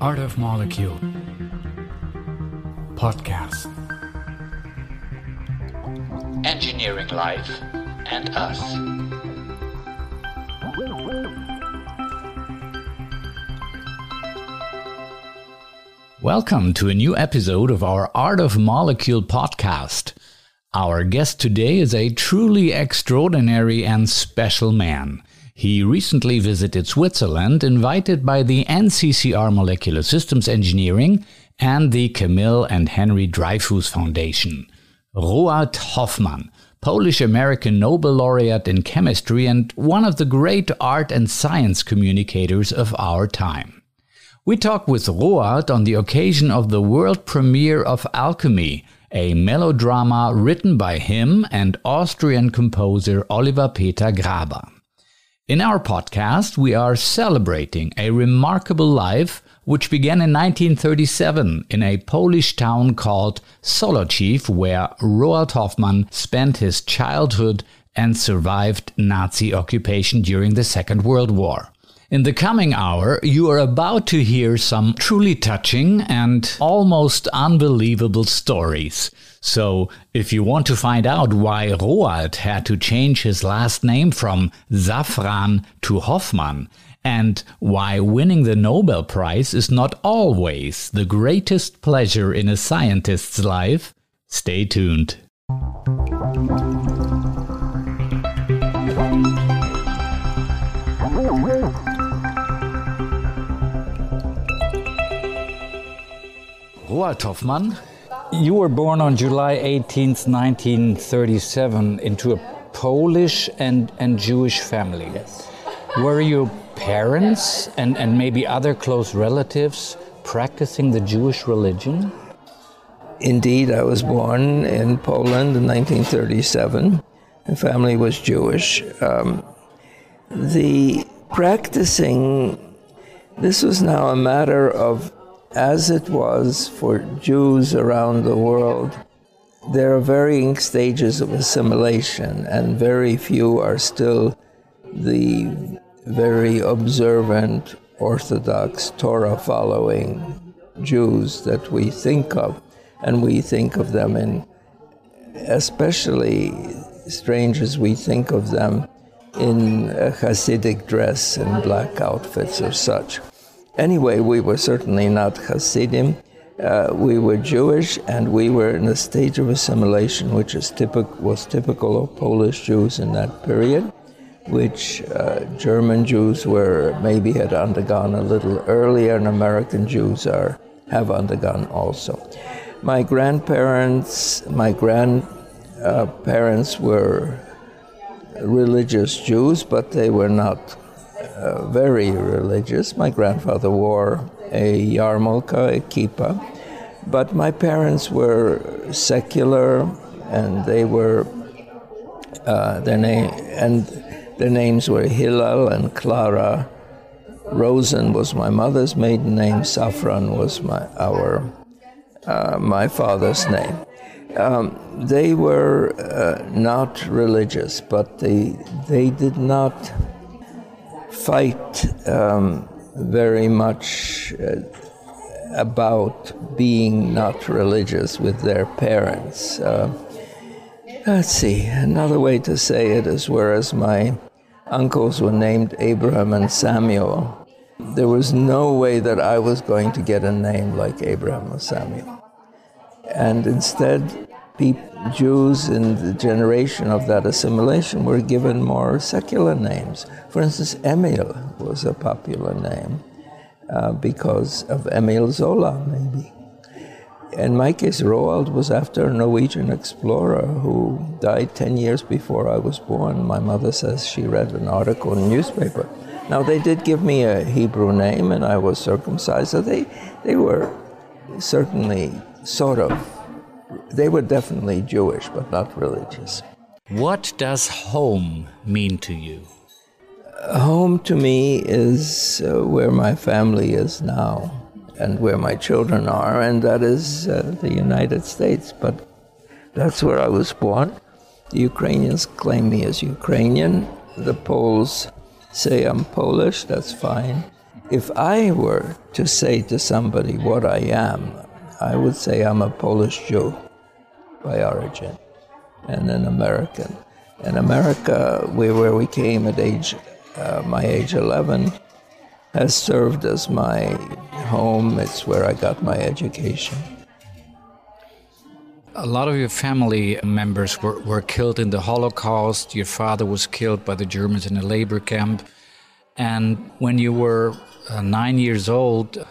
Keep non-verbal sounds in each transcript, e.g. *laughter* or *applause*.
Art of Molecule Podcast Engineering Life and Us. Welcome to a new episode of our Art of Molecule podcast. Our guest today is a truly extraordinary and special man. He recently visited Switzerland, invited by the NCCR Molecular Systems Engineering and the Camille and Henry Dreyfus Foundation. Roald Hoffmann, Polish American Nobel laureate in chemistry and one of the great art and science communicators of our time. We talk with Roald on the occasion of the world premiere of Alchemy, a melodrama written by him and Austrian composer Oliver Peter Graber. In our podcast, we are celebrating a remarkable life which began in 1937 in a Polish town called Zolochiv, where Roald Hoffmann spent his childhood and survived Nazi occupation during the Second World War. In the coming hour, you are about to hear some truly touching and almost unbelievable stories. So, if you want to find out why Roald had to change his last name from Safran to Hoffmann, and why winning the Nobel Prize is not always the greatest pleasure in a scientist's life, stay tuned. Roald Hoffmann, you were born on July 18th, 1937, into a Polish and, and Jewish family. Yes. Were your parents and, and maybe other close relatives practicing the Jewish religion? Indeed, I was born in Poland in 1937. The family was Jewish. Um, the practicing, this was now a matter of as it was for Jews around the world, there are varying stages of assimilation, and very few are still the very observant, Orthodox, Torah following Jews that we think of, and we think of them in especially strange as we think of them in a Hasidic dress and black outfits or such. Anyway, we were certainly not Hasidim. Uh, we were Jewish, and we were in a stage of assimilation, which is typic- was typical of Polish Jews in that period, which uh, German Jews were maybe had undergone a little earlier, and American Jews are have undergone also. My grandparents, my grandparents uh, were religious Jews, but they were not uh, very religious. My grandfather wore a yarmulke, a kippah, but my parents were secular, and they were uh, their name and their names were Hillel and Clara. Rosen was my mother's maiden name. Safran was my our uh, my father's name. Um, they were uh, not religious, but they they did not fight um, very much uh, about being not religious with their parents. Uh, let's see, another way to say it is whereas my uncles were named Abraham and Samuel, there was no way that I was going to get a name like Abraham or Samuel. And instead, Jews in the generation of that assimilation were given more secular names. For instance, Emil was a popular name uh, because of Emil Zola, maybe. In my case, Roald was after a Norwegian explorer who died 10 years before I was born. My mother says she read an article in a newspaper. Now, they did give me a Hebrew name, and I was circumcised, so they, they were certainly sort of they were definitely Jewish, but not religious. What does home mean to you? Home to me is uh, where my family is now and where my children are, and that is uh, the United States. But that's where I was born. The Ukrainians claim me as Ukrainian. The Poles say I'm Polish, that's fine. if I were to say to somebody what I am, I would say I'm a Polish Jew by origin and an American. In America, we, where we came at age, uh, my age 11, has served as my home. It's where I got my education. A lot of your family members were, were killed in the Holocaust. Your father was killed by the Germans in a labor camp. And when you were uh, nine years old,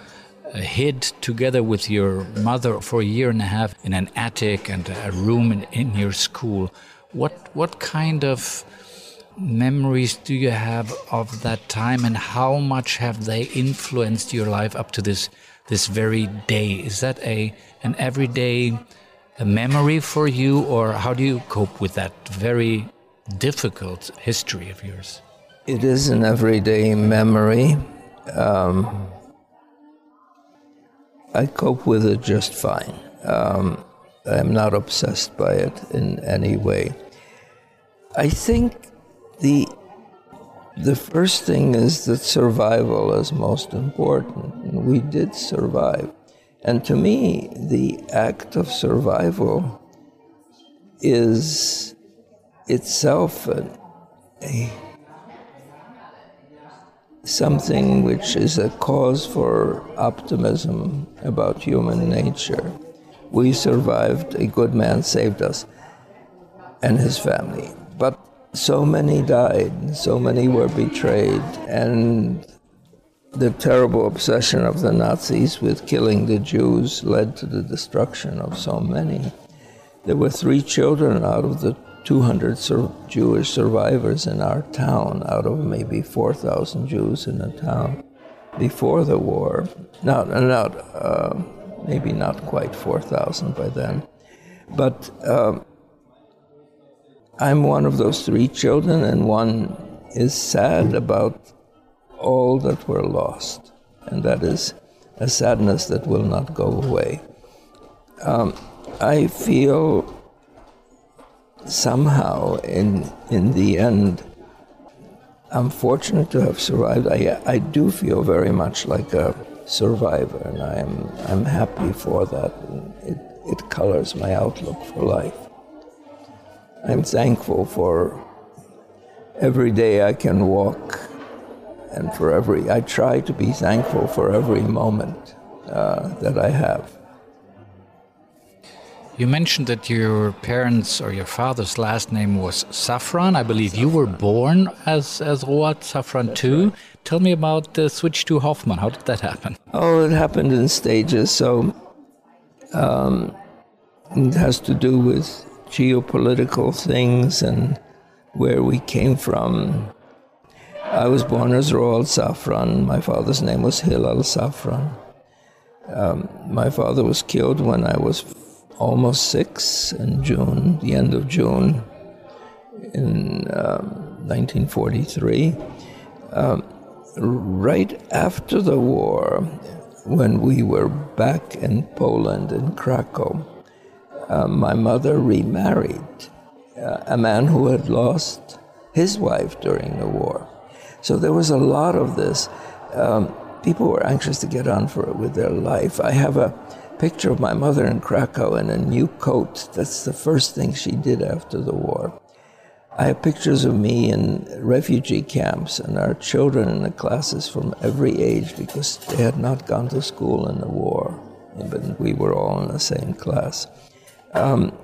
hid together with your mother for a year and a half in an attic and a room in, in your school. What what kind of memories do you have of that time, and how much have they influenced your life up to this this very day? Is that a an everyday a memory for you, or how do you cope with that very difficult history of yours? It is an everyday memory. Um, I cope with it just fine. Um, I'm not obsessed by it in any way. I think the the first thing is that survival is most important. And we did survive. And to me, the act of survival is itself a, a something which is a cause for optimism about human nature. We survived, a good man saved us and his family. But so many died, so many were betrayed, and the terrible obsession of the Nazis with killing the Jews led to the destruction of so many. There were three children out of the 200 sur- Jewish survivors in our town, out of maybe 4,000 Jews in the town before the war. Not, not uh, maybe not quite 4,000 by then. But um, I'm one of those three children, and one is sad about all that were lost, and that is a sadness that will not go away. Um, I feel somehow, in in the end, I'm fortunate to have survived. I I do feel very much like a survivor, and I'm I'm happy for that. It it colors my outlook for life. I'm thankful for every day I can walk and for every, I try to be thankful for every moment uh, that I have. You mentioned that your parents or your father's last name was Safran. I believe Safran. you were born as, as Roald Safran That's too. Right. Tell me about the switch to Hoffmann. How did that happen? Oh, it happened in stages. So um, it has to do with geopolitical things and where we came from I was born as Roald Safran. My father's name was Hillel Safran. Um, my father was killed when I was almost six in June, the end of June in um, 1943. Um, right after the war, when we were back in Poland, in Krakow, uh, my mother remarried uh, a man who had lost his wife during the war. So there was a lot of this. Um, people were anxious to get on for it with their life. I have a picture of my mother in Krakow in a new coat. That's the first thing she did after the war. I have pictures of me in refugee camps and our children in the classes from every age because they had not gone to school in the war, but we were all in the same class. Um,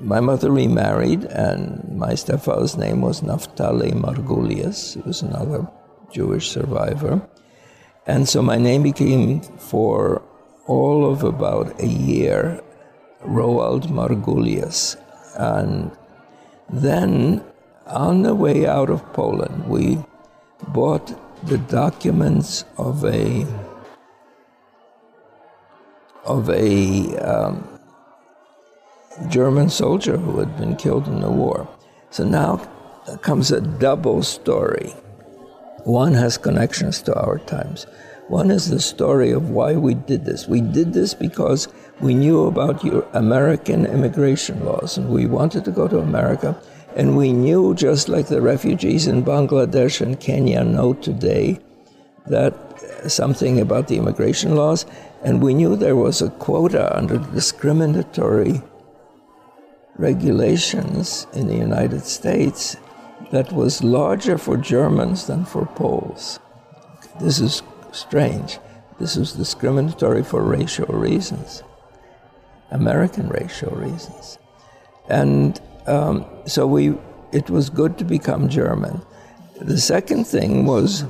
my mother remarried, and my stepfather's name was Naftali Margulies. He was another Jewish survivor. And so my name became, for all of about a year, Roald Margulies. And then, on the way out of Poland, we bought the documents of a of a um, German soldier who had been killed in the war. So now comes a double story. One has connections to our times. One is the story of why we did this. We did this because we knew about your American immigration laws and we wanted to go to America. And we knew, just like the refugees in Bangladesh and Kenya know today, that uh, something about the immigration laws, and we knew there was a quota under discriminatory regulations in the United States that was larger for Germans than for Poles. This is strange. This was discriminatory for racial reasons, American racial reasons. And um, so we, it was good to become German. The second thing was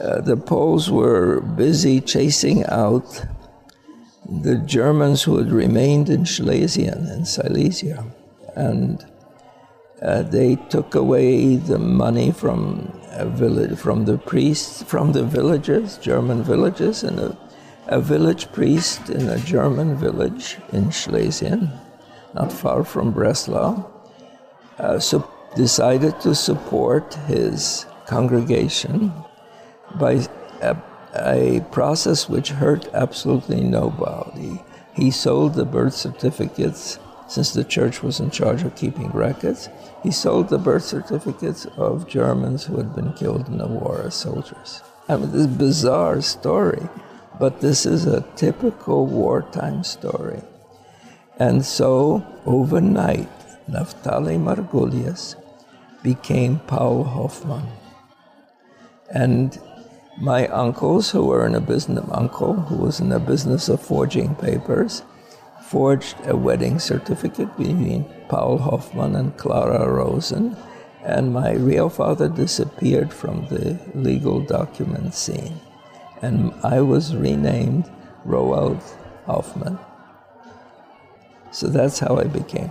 uh, the Poles were busy chasing out the Germans who had remained in Schlesien and Silesia. And uh, they took away the money from a village, from the priests, from the villages, German villages, and a, a village priest in a German village in Schlesien, not far from Breslau, uh, so decided to support his congregation by a, a process which hurt absolutely nobody. He sold the birth certificates since the church was in charge of keeping records. He sold the birth certificates of Germans who had been killed in the war as soldiers. I mean, this bizarre story, but this is a typical wartime story. And so, overnight, Naftali Margulies became Paul Hoffmann. And my uncles, who were in a business, uncle who was in the business of forging papers, forged a wedding certificate between Paul Hoffmann and Clara Rosen, and my real father disappeared from the legal document scene. And I was renamed Roald Hoffmann. So that's how I became.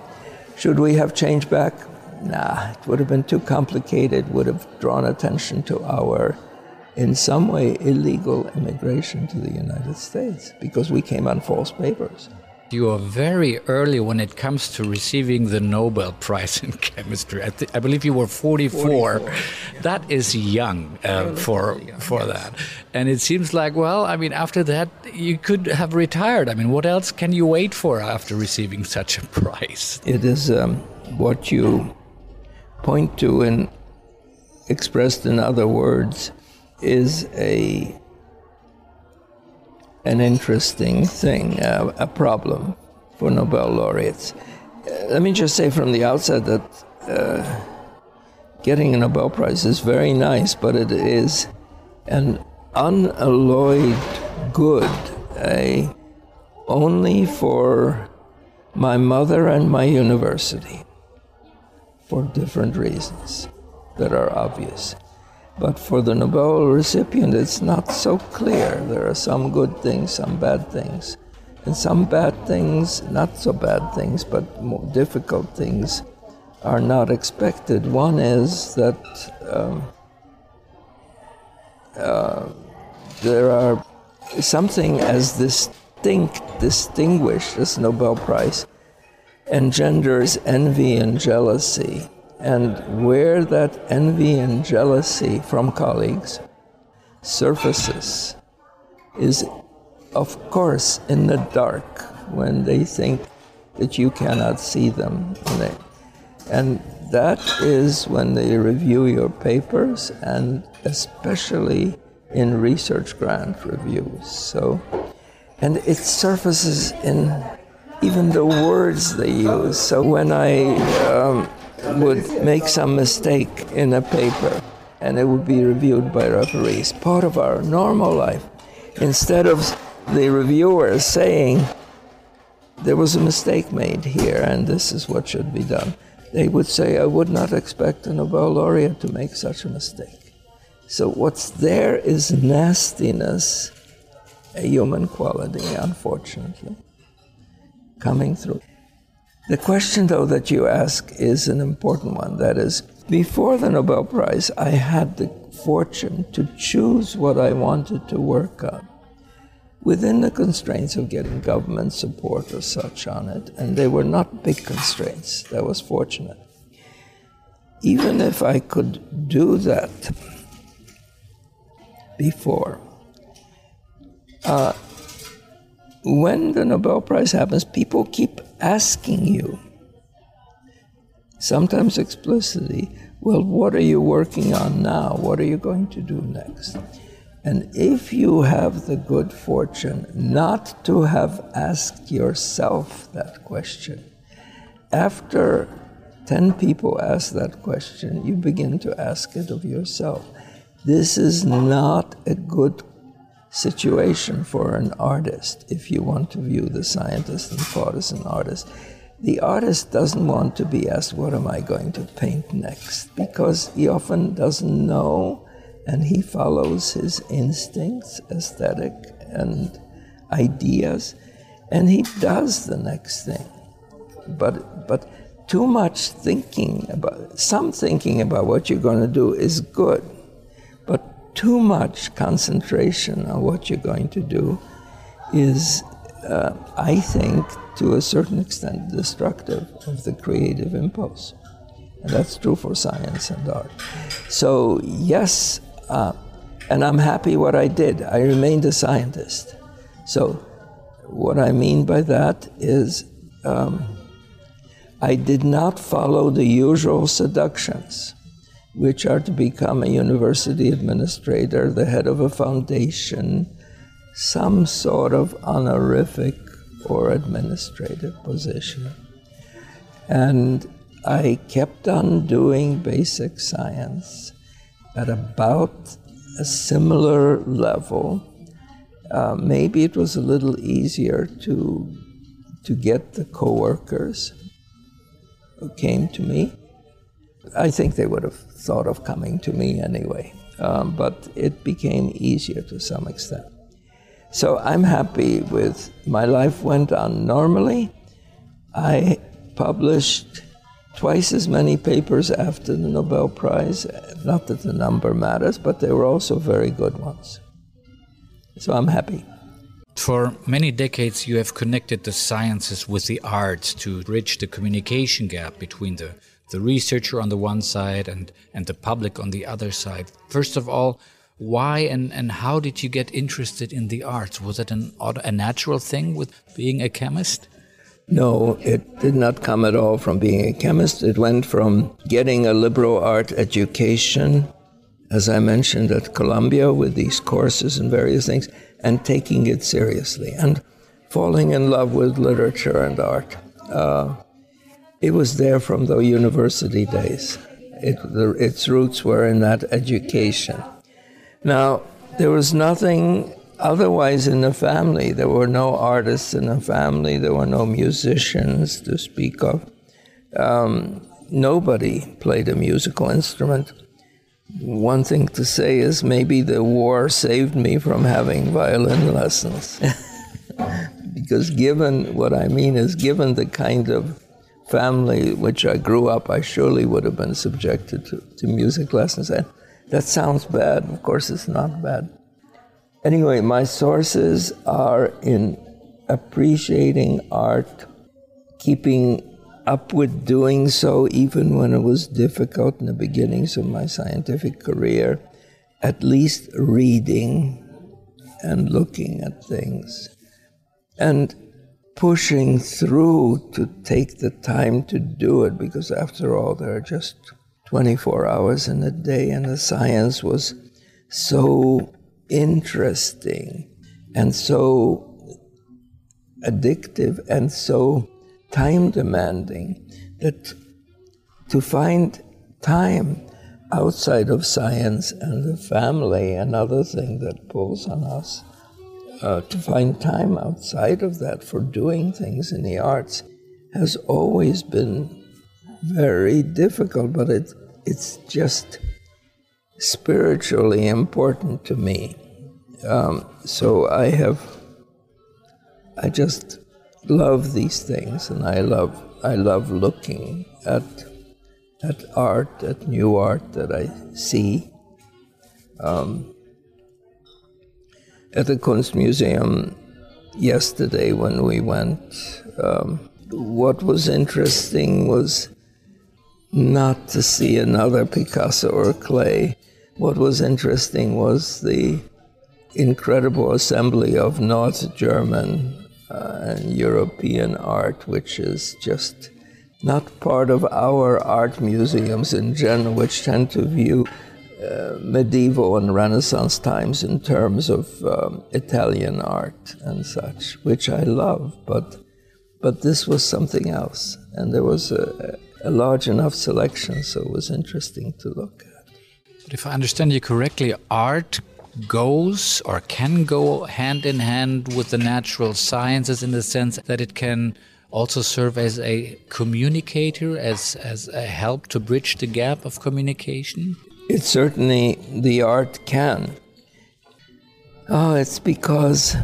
Should we have changed back? Nah, it would have been too complicated, would have drawn attention to our in some way illegal immigration to the United States because we came on false papers. You are very early when it comes to receiving the Nobel Prize in *laughs* Chemistry. I, I believe you were 44. 44 yeah. That is young uh, for young, for yes. that. And it seems like, well, I mean, after that, you could have retired. I mean, what else can you wait for after receiving such a *laughs* prize? It is um, what you point to and expressed in other words is a an interesting thing, uh, a problem for Nobel laureates. Uh, let me just say from the outset that uh, getting a Nobel Prize is very nice, but it is an unalloyed good, a, only for my mother and my university, for different reasons that are obvious. But for the Nobel recipient, it's not so clear. There are some good things, some bad things. And some bad things, not so bad things, but more difficult things, are not expected. One is that um, uh, there are something as distinct, distinguished as Nobel Prize engenders envy and jealousy and where that envy and jealousy from colleagues surfaces is, of course, in the dark when they think that you cannot see them. And that is when they review your papers and especially in research grant reviews. So, and it surfaces in even the words they use. So when I um, would make some mistake in a paper and it would be reviewed by referees. Part of our normal life. Instead of the reviewer saying, there was a mistake made here and this is what should be done, they would say, I would not expect a Nobel laureate to make such a mistake. So what's there is nastiness, a human quality, unfortunately, coming through. The question, though, that you ask is an important one. That is, before the Nobel Prize, I had the fortune to choose what I wanted to work on within the constraints of getting government support or such on it, and they were not big constraints. That was fortunate. Even if I could do that before, uh, when the Nobel Prize happens, people keep asking you, sometimes explicitly, well, what are you working on now? What are you going to do next? And if you have the good fortune not to have asked yourself that question, after 10 people ask that question, you begin to ask it of yourself. This is not a good situation for an artist if you want to view the scientist and thought as an artist. The artist doesn't want to be asked, What am I going to paint next? because he often doesn't know and he follows his instincts, aesthetic, and ideas, and he does the next thing. But, but too much thinking about, some thinking about what you're going to do is good, too much concentration on what you're going to do is, uh, I think, to a certain extent, destructive of the creative impulse. And that's true for science and art. So, yes, uh, and I'm happy what I did. I remained a scientist. So, what I mean by that is um, I did not follow the usual seductions, which are to become a university administrator, the head of a foundation, some sort of honorific or administrative position. And I kept on doing basic science at about a similar level. Uh, maybe it was a little easier to to get the coworkers who came to me. I think they would have thought of coming to me anyway, um, but it became easier to some extent. So I'm happy with my life went on normally. I published twice as many papers after the Nobel Prize. Not that the number matters, but they were also very good ones. So I'm happy. For many decades, you have connected the sciences with the arts to bridge the communication gap between the, the researcher on the one side and, and the public on the other side. First of all, why and, and how did you get interested in the arts? Was it an, a natural thing with being a chemist? No, it did not come at all from being a chemist. It went from getting a liberal art education, as I mentioned at Columbia, with these courses and various things, and taking it seriously and falling in love with literature and art. Uh, it was there from the university days. It, the, its roots were in that education. Now, there was nothing Otherwise, in the family, there were no artists in the family, there were no musicians to speak of. Um, nobody played a musical instrument. One thing to say is maybe the war saved me from having violin lessons. *laughs* because, given what I mean is, given the kind of family which I grew up, I surely would have been subjected to, to music lessons. And that sounds bad. Of course, it's not bad. Anyway, my sources are in appreciating art, keeping up with doing so even when it was difficult in the beginnings of my scientific career, at least reading and looking at things, and pushing through to take the time to do it because, after all, there are just 24 hours in a day, and the science was so interesting and so addictive and so time demanding that to find time outside of science and the family, another thing that pulls on us, uh, to find time outside of that for doing things in the arts has always been very difficult, but it, it's just spiritually important to me. Um, so I have, I just love these things, and I love, I love looking at, at art, at new art that I see. Um, at the Kunstmuseum yesterday when we went, um, what was interesting was not to see another Picasso or Klee. what was interesting was the incredible assembly of North German uh, and European art, which is just not part of our art museums in general, which tend to view medieval and Renaissance times in terms of um, Italian art and such, which I love, but but this was something else, and there was a, a large enough selection, so it was interesting to look at. But if I understand you correctly, art goes or can go hand in hand with the natural sciences in the sense that it can also serve as a communicator, as, as a help to bridge the gap of communication? It certainly, the art can. Oh, it's because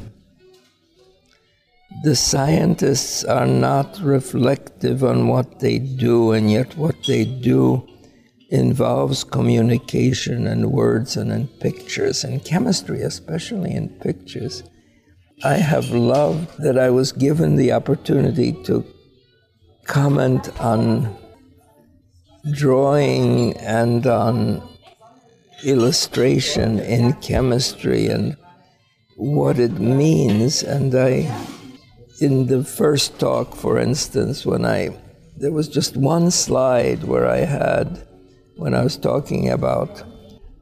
the scientists are not reflective on what they do, and yet what they do involves communication and words and in pictures, and chemistry, especially in pictures. I have loved that I was given the opportunity to comment on drawing and on illustration in chemistry and what it means. And I, in the first talk, for instance, when I, there was just one slide where I had, when I was talking about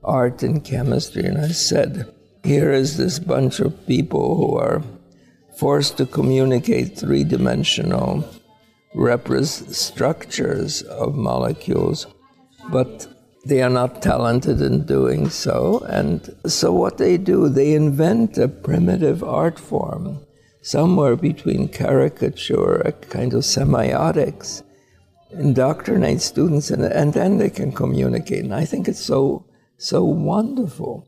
art and chemistry, and I said, here is this bunch of people who are forced to communicate three dimensional repres- structures of molecules, but they are not talented in doing so. And so, what they do, they invent a primitive art form, somewhere between caricature, a kind of semiotics, indoctrinate students, and, and then they can communicate. And I think it's so, so wonderful.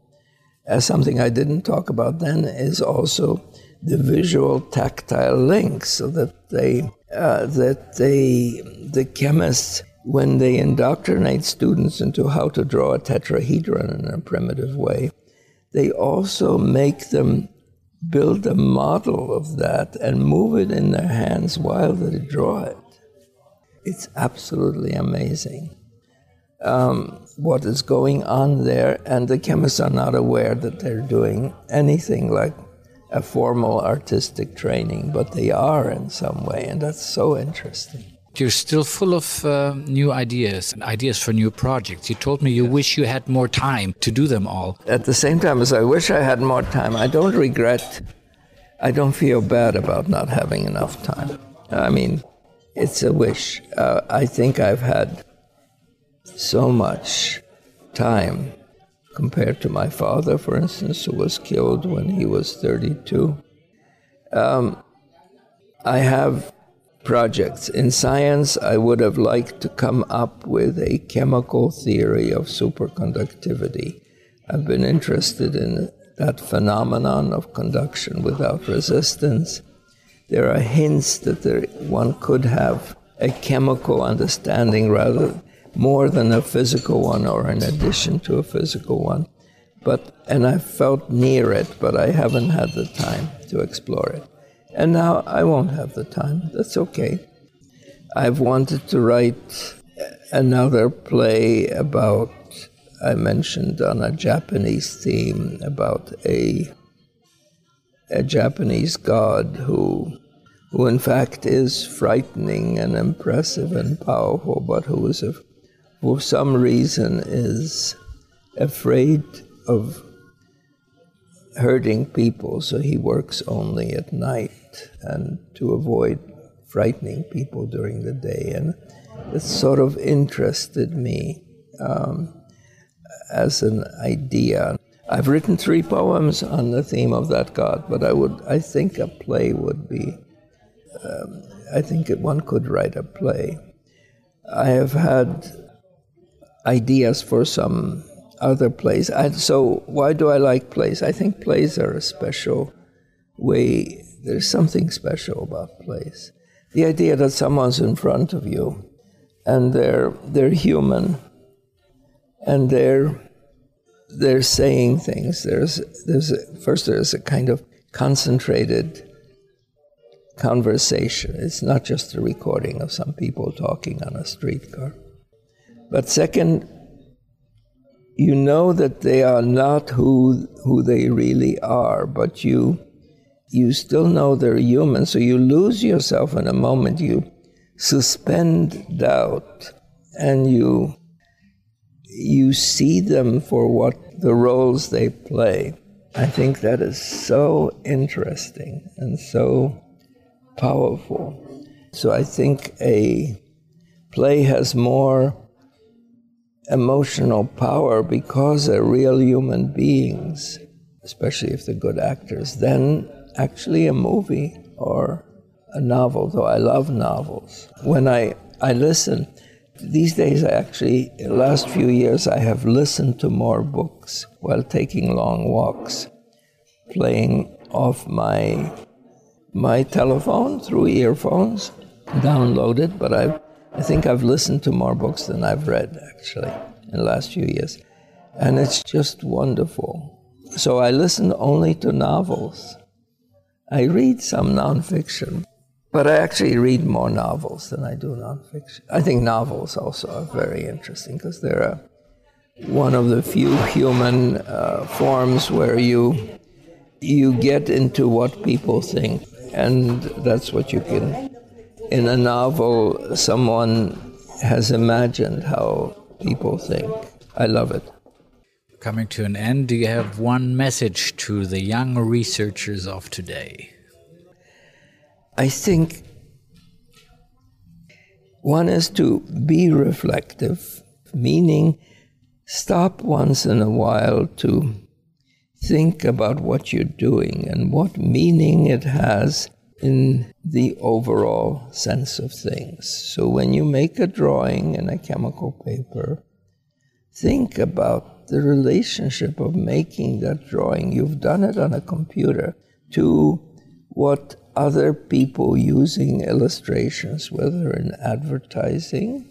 As something I didn't talk about then is also the visual tactile links, so that they uh, that they the chemists when they indoctrinate students into how to draw a tetrahedron in a primitive way, they also make them build a model of that and move it in their hands while they draw it. It's absolutely amazing um, what is going on there, and the chemists are not aware that they're doing anything like a formal artistic training, but they are in some way, and that's so interesting. You're still full of uh, new ideas and ideas for new projects. You told me you wish you had more time to do them all. At the same time as I wish I had more time, I don't regret, I don't feel bad about not having enough time. I mean, it's a wish. Uh, I think I've had so much time compared to my father, for instance, who was killed when he was 32. Um, I have projects. In science, I would have liked to come up with a chemical theory of superconductivity. I've been interested in that phenomenon of conduction without resistance. There are hints that there, one could have a chemical understanding rather more than a physical one or an addition to a physical one. But and I felt near it, but I haven't had the time to explore it. And now I won't have the time. That's okay. I've wanted to write uh, another play about I mentioned on a Japanese theme about a a Japanese god who who in fact is frightening and impressive and powerful, but who is a for some reason is afraid of hurting people, so he works only at night and to avoid frightening people during the day. And it sort of interested me um, as an idea. I've written three poems on the theme of that god, but I would, I think a play would be, um, I think one could write a play. I have had ideas for some other plays. I, so why do I like plays? I think plays are a special way. There's something special about plays. The idea that someone's in front of you, and they're they're human, and they're they're saying things. There's there's a, first there's a kind of concentrated conversation. It's not just a recording of some people talking on a streetcar. But second, you know that they are not who who they really are, but you you still know they're human, so you lose yourself in a moment. You suspend doubt, and you you see them for what the roles they play. I think that is so interesting and so powerful. So I think a play has more emotional power because they're real human beings, especially if they're good actors, Then actually a movie or a novel, though I love novels. When I, I listen, these days I actually, the last few years, I have listened to more books while taking long walks, playing off my my telephone through earphones, downloaded, but I've I think I've listened to more books than I've read, actually, in the last few years. And it's just wonderful. So I listen only to novels. I read some nonfiction, but I actually read more novels than I do nonfiction. I think novels also are very interesting because they're one of the few human uh, forms where you you get into what people think, and that's what you can in a novel, someone has imagined how people think. I love it. Coming to an end, do you have one message to the young researchers of today? I think one is to be reflective, meaning stop once in a while to think about what you're doing and what meaning it has in the overall sense of things. So when you make a drawing in a chemical paper, think about the relationship of making that drawing. You've done it on a computer to what other people using illustrations, whether in advertising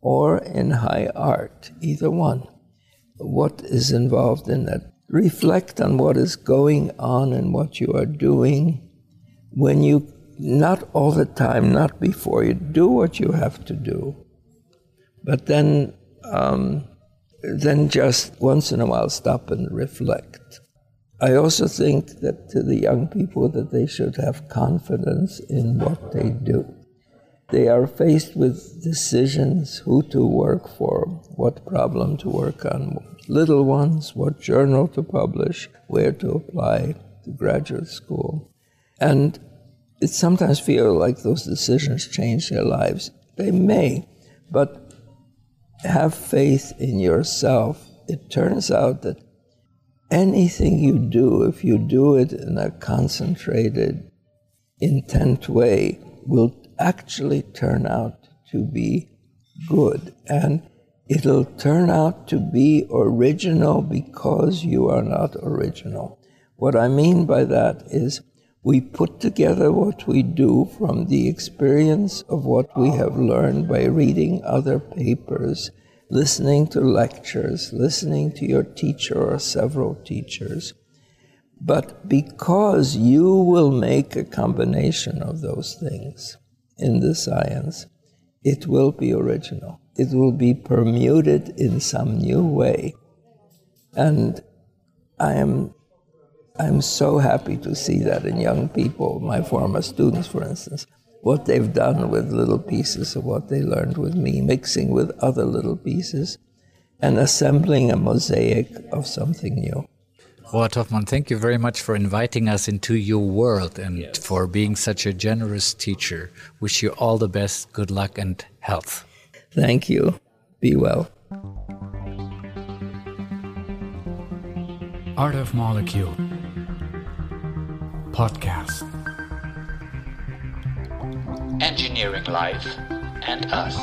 or in high art, either one. What is involved in that? Reflect on what is going on and what you are doing when you, not all the time, not before, you do what you have to do, but then, um, then just once in a while stop and reflect. I also think that to the young people that they should have confidence in what they do. They are faced with decisions who to work for, what problem to work on, little ones, what journal to publish, where to apply to graduate school. And it sometimes feels like those decisions change their lives. They may, but have faith in yourself. It turns out that anything you do, if you do it in a concentrated, intent way, will actually turn out to be good. And it'll turn out to be original because you are not original. What I mean by that is we put together what we do from the experience of what we have learned by reading other papers, listening to lectures, listening to your teacher or several teachers. But because you will make a combination of those things in the science, it will be original. It will be permuted in some new way. And I am I'm so happy to see that in young people, my former students, for instance, what they've done with little pieces of what they learned with me, mixing with other little pieces, and assembling a mosaic of something new. Roald Hoffmann, thank you very much for inviting us into your world and yes. for being such a generous teacher. Wish you all the best, good luck, and health. Thank you. Be well. Art of Molecule podcast. Engineering Life and Us.